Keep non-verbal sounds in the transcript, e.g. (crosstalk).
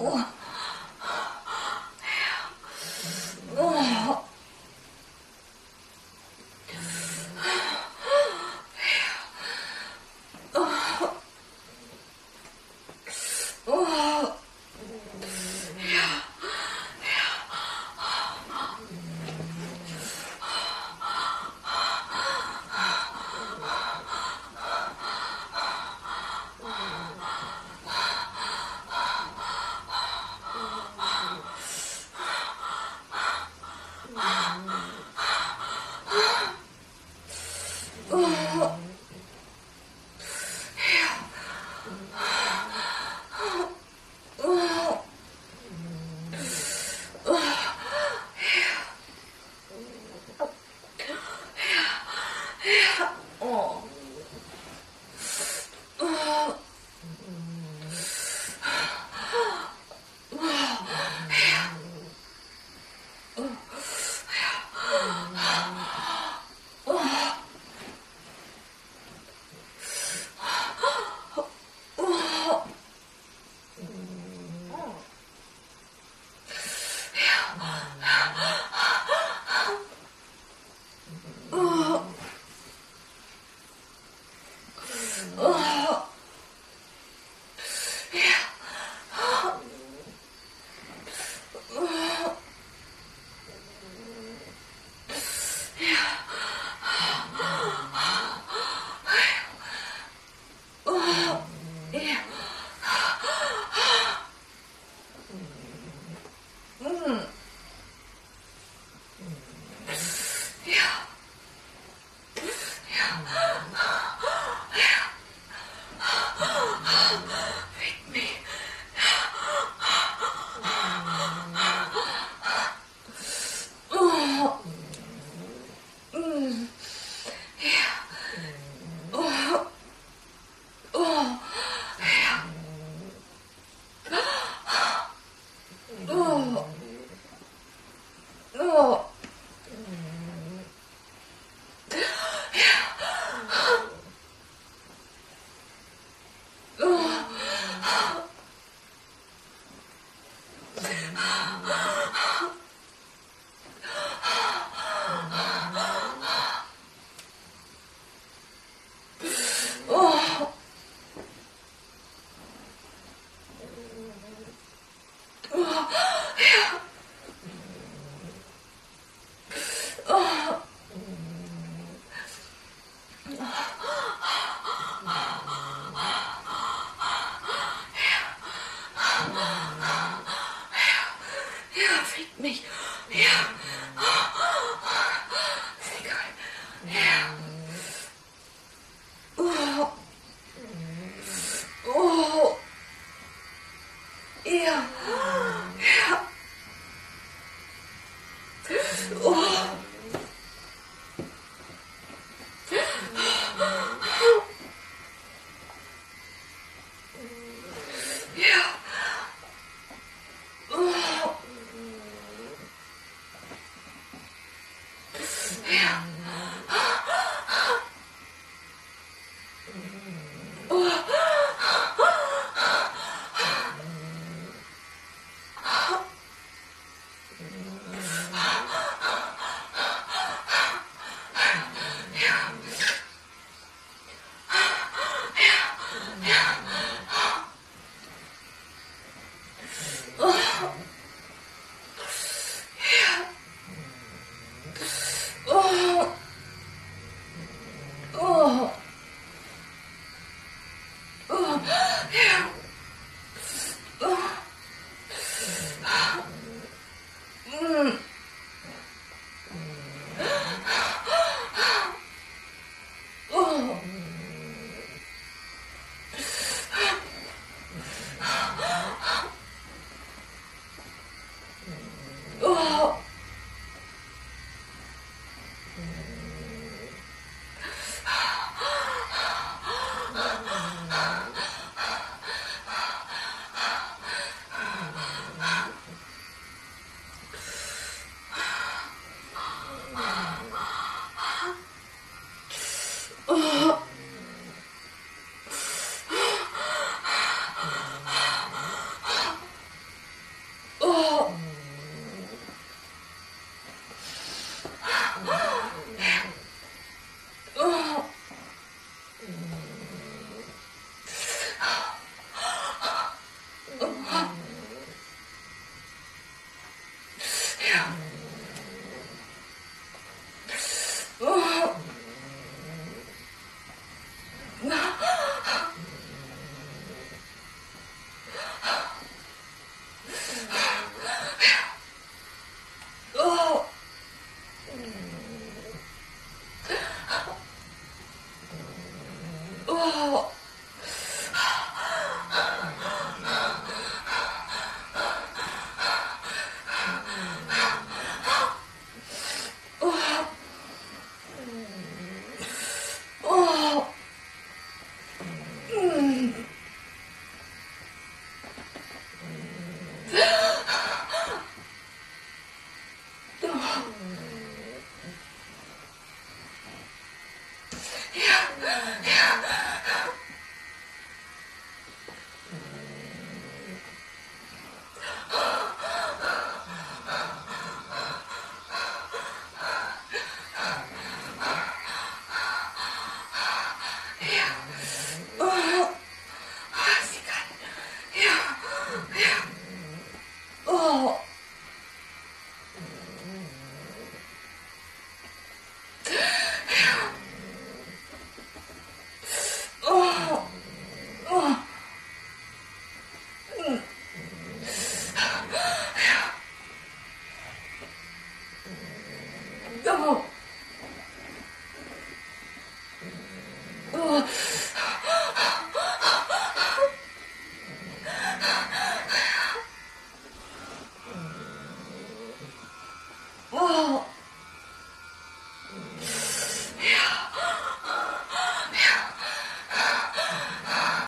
火。哦。fickt mich. Ja. Oh. (laughs) Oh.